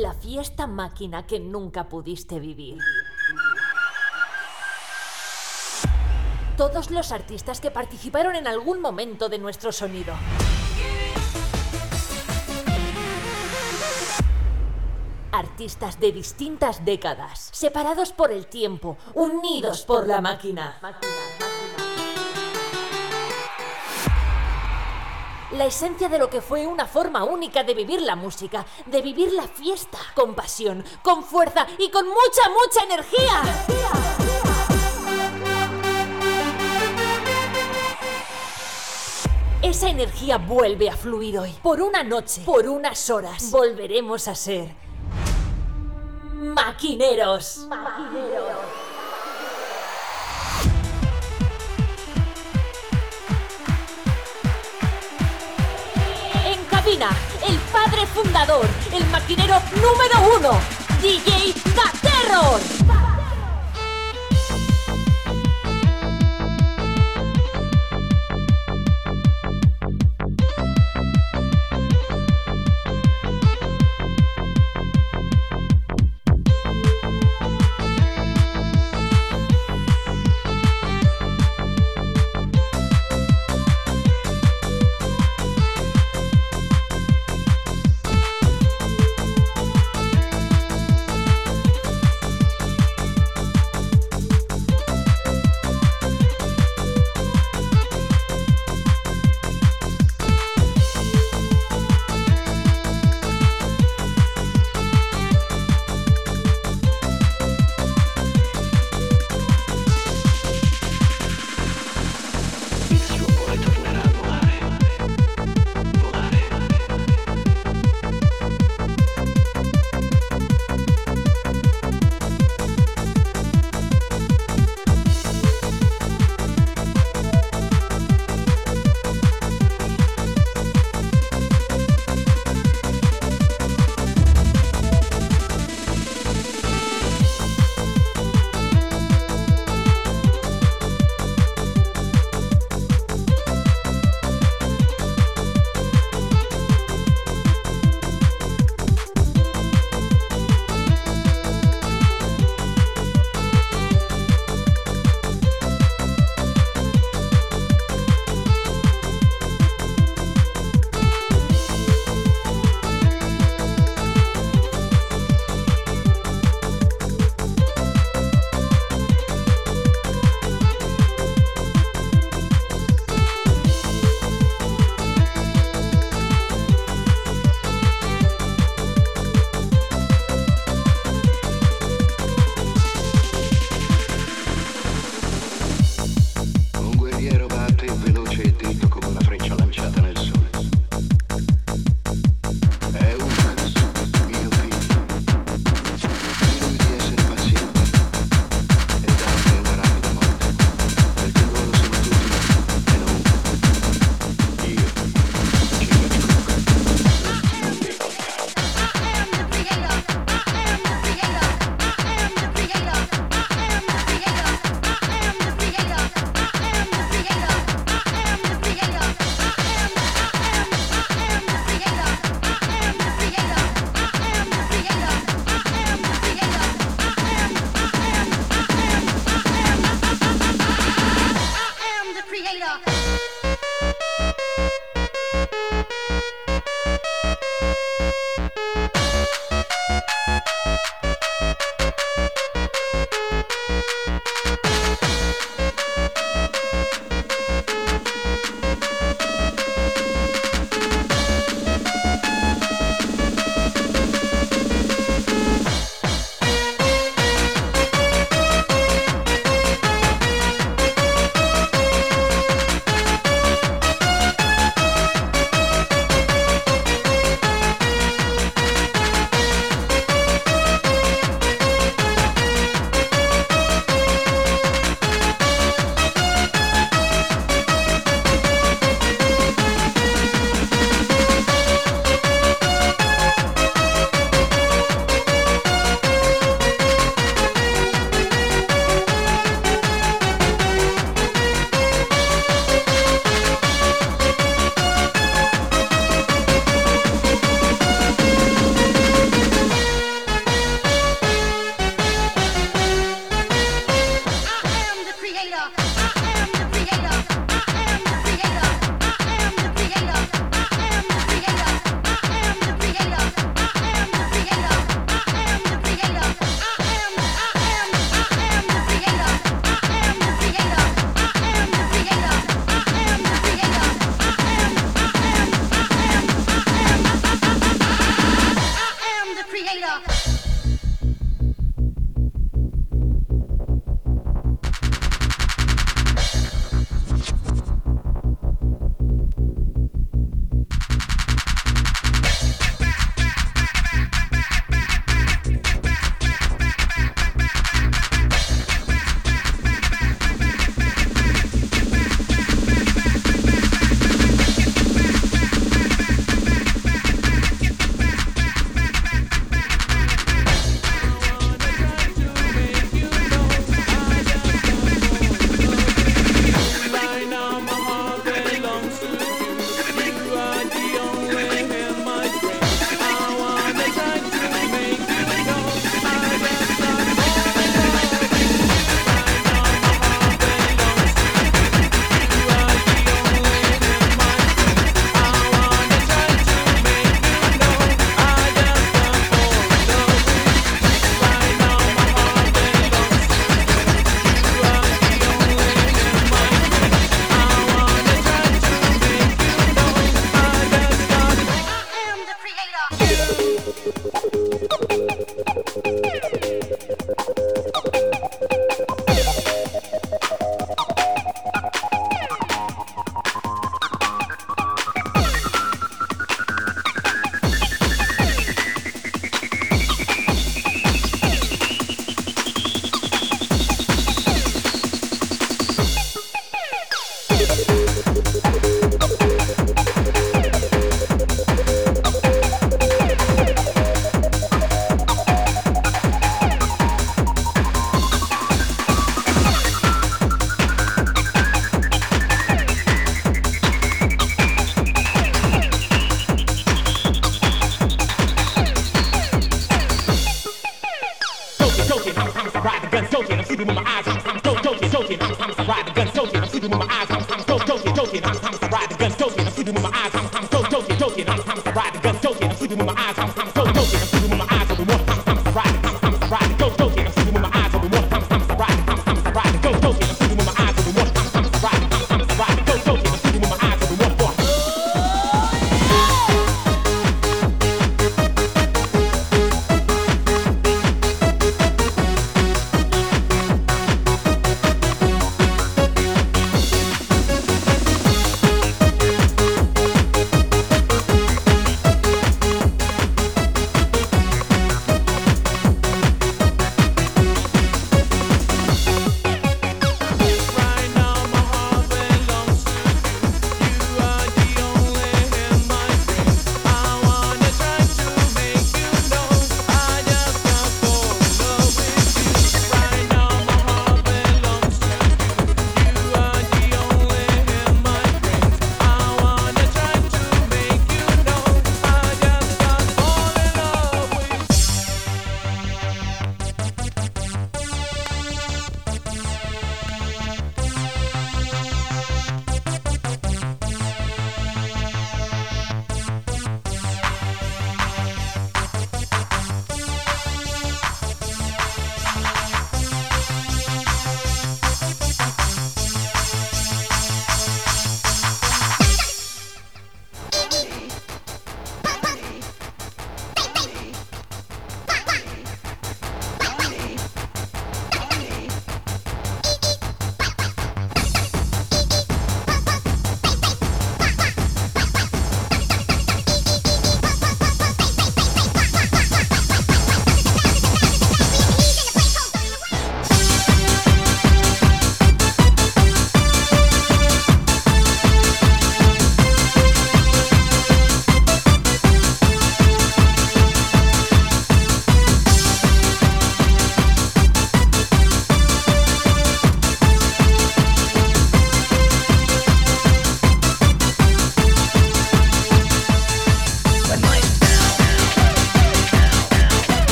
La fiesta máquina que nunca pudiste vivir. Todos los artistas que participaron en algún momento de nuestro sonido. Artistas de distintas décadas, separados por el tiempo, unidos por la máquina. La esencia de lo que fue una forma única de vivir la música, de vivir la fiesta, con pasión, con fuerza y con mucha, mucha energía. Esa energía vuelve a fluir hoy. Por una noche, por unas horas, volveremos a ser maquineros. Maquineros. Padre fundador, el maquinero número uno, DJ Da.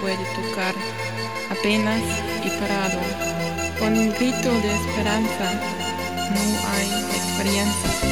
puede tocar apenas y parado. Con un grito de esperanza no hay experiencia.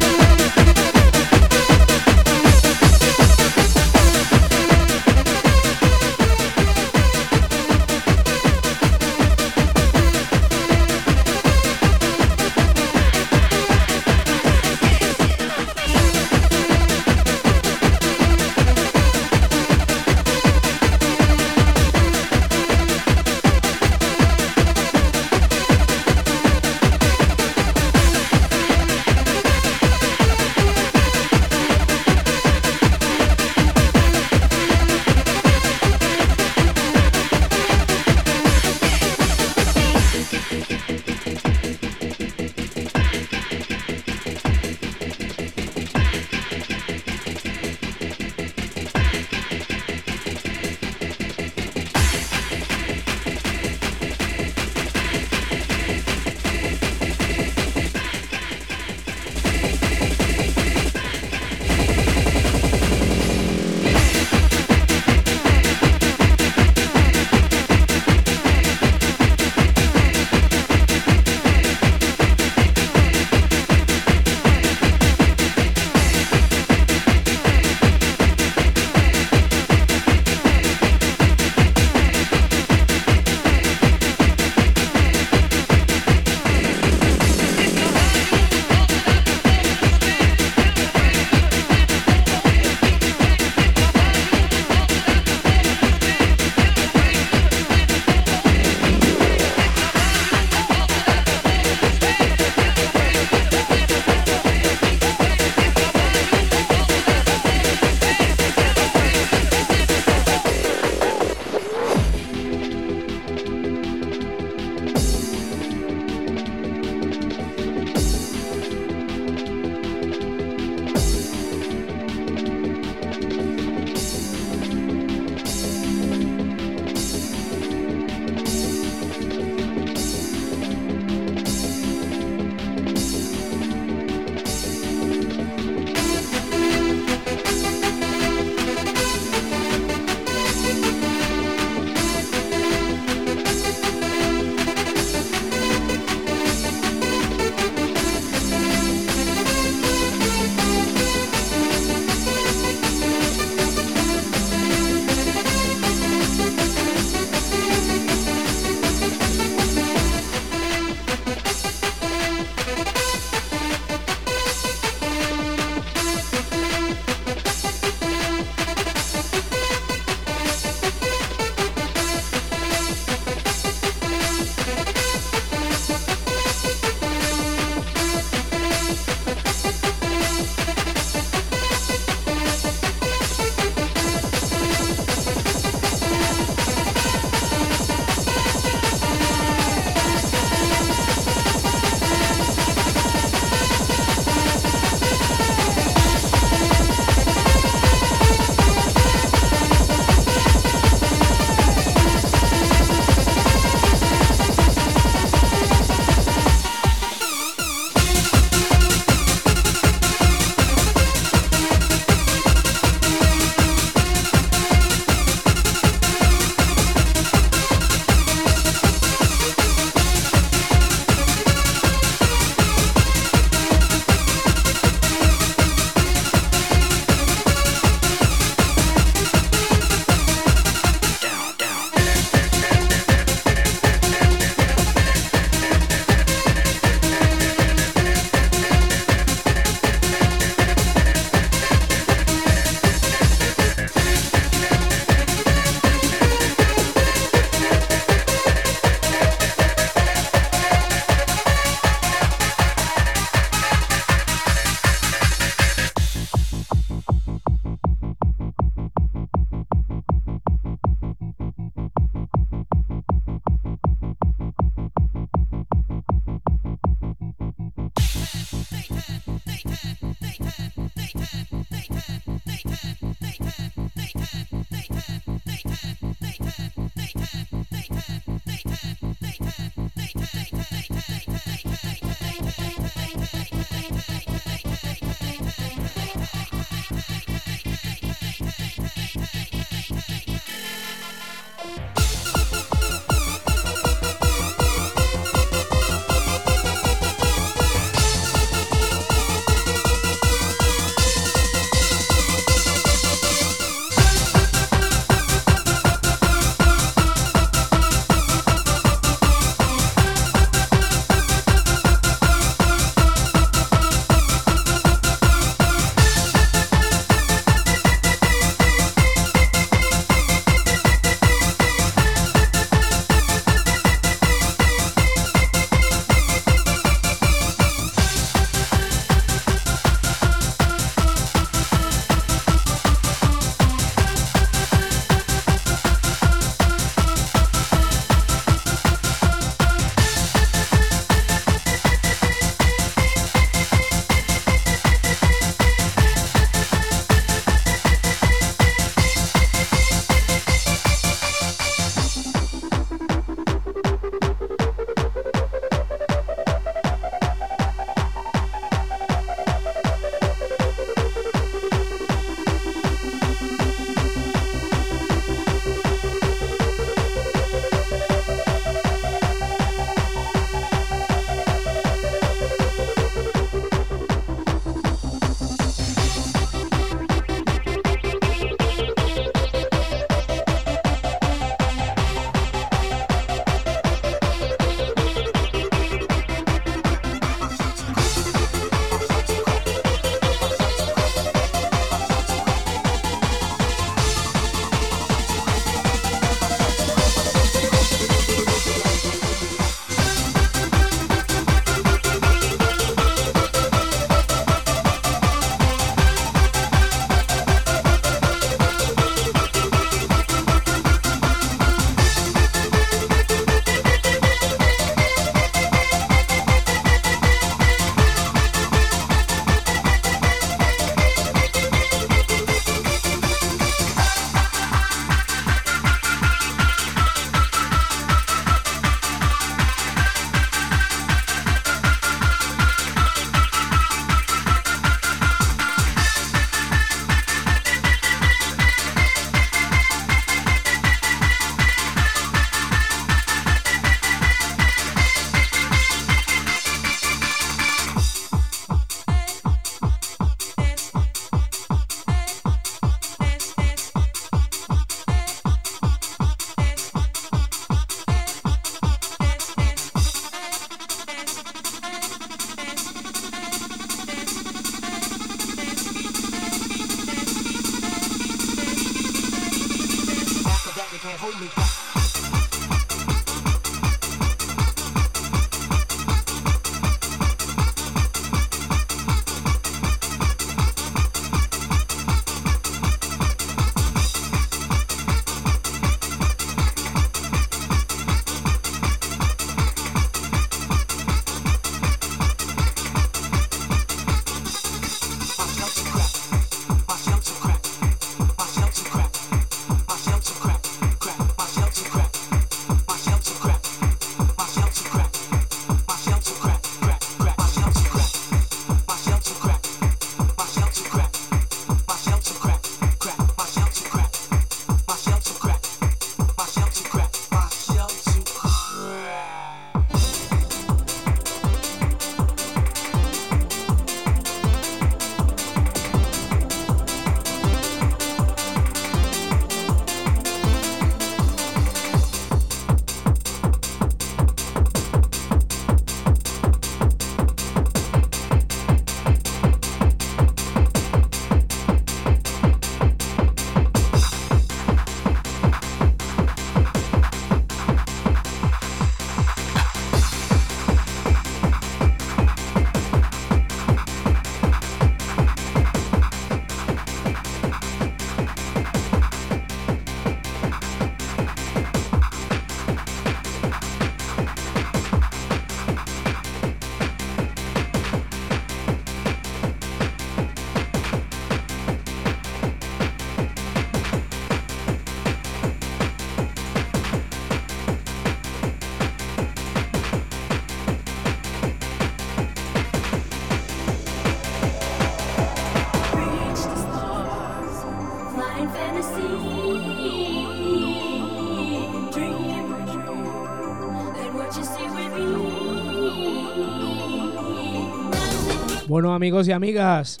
Bueno amigos y amigas,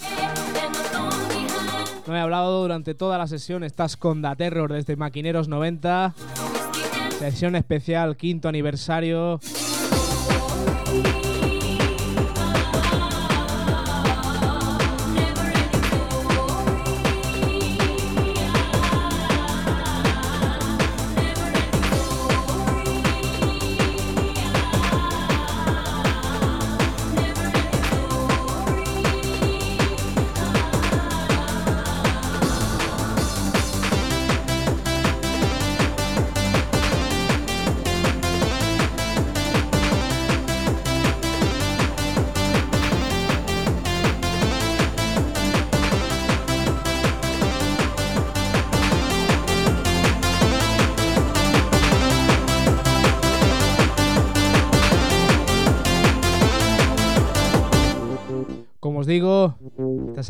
no he hablado durante toda la sesión, estás con Da Terror desde Maquineros 90, sesión especial, quinto aniversario.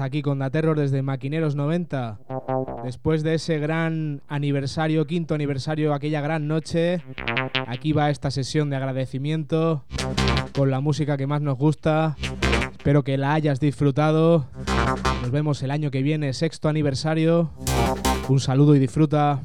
Aquí con Da Terror desde Maquineros 90. Después de ese gran aniversario, quinto aniversario, aquella gran noche, aquí va esta sesión de agradecimiento con la música que más nos gusta. Espero que la hayas disfrutado. Nos vemos el año que viene, sexto aniversario. Un saludo y disfruta.